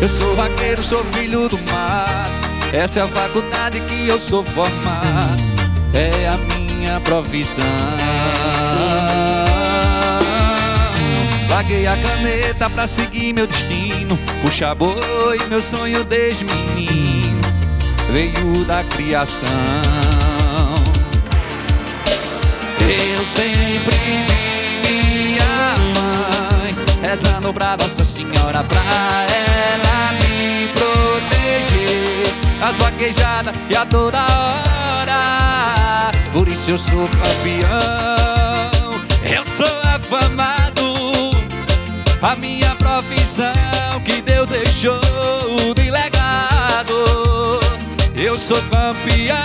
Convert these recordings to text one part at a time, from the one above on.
Eu sou vaqueiro, sou filho do mar. Essa é a faculdade que eu sou formado. É a minha profissão. Larguei a caneta pra seguir meu destino. Puxa boi, meu sonho desde menino. Veio da criação. Eu sempre vi minha mãe rezando pra Nossa Senhora pra ela E a toda hora. Por isso eu sou campeão. Eu sou afamado. A minha profissão que Deus deixou de legado. Eu sou campeão.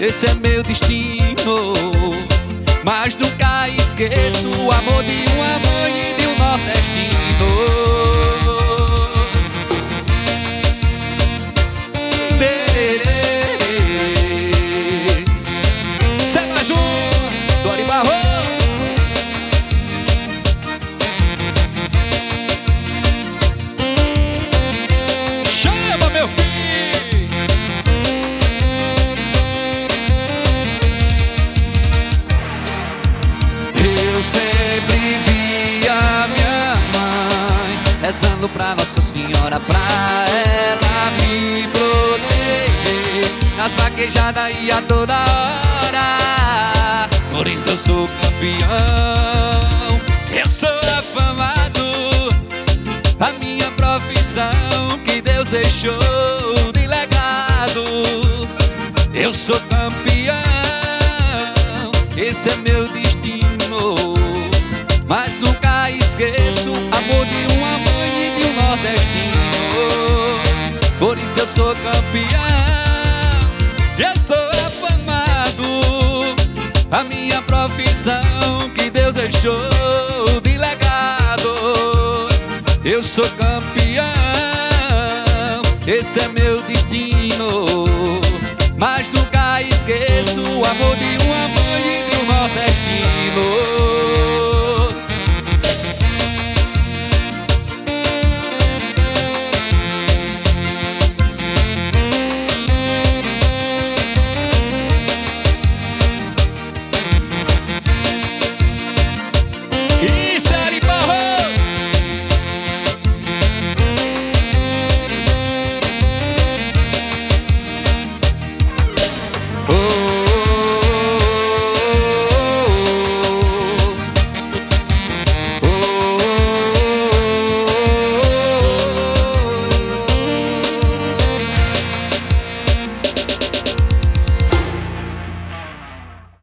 Esse é meu destino. Mas nunca esqueço o amor de uma mãe e de um nordestino. Rezando pra Nossa Senhora pra ela me proteger nas vaquejadas e a toda hora. Por isso eu sou campeão, eu sou afamado. A minha profissão que Deus deixou de legado. Eu sou campeão, esse é meu destino. Por isso eu sou campeão, eu sou afamado. A minha profissão que Deus deixou de legado. Eu sou campeão, esse é meu destino. Mas nunca esqueço o amor de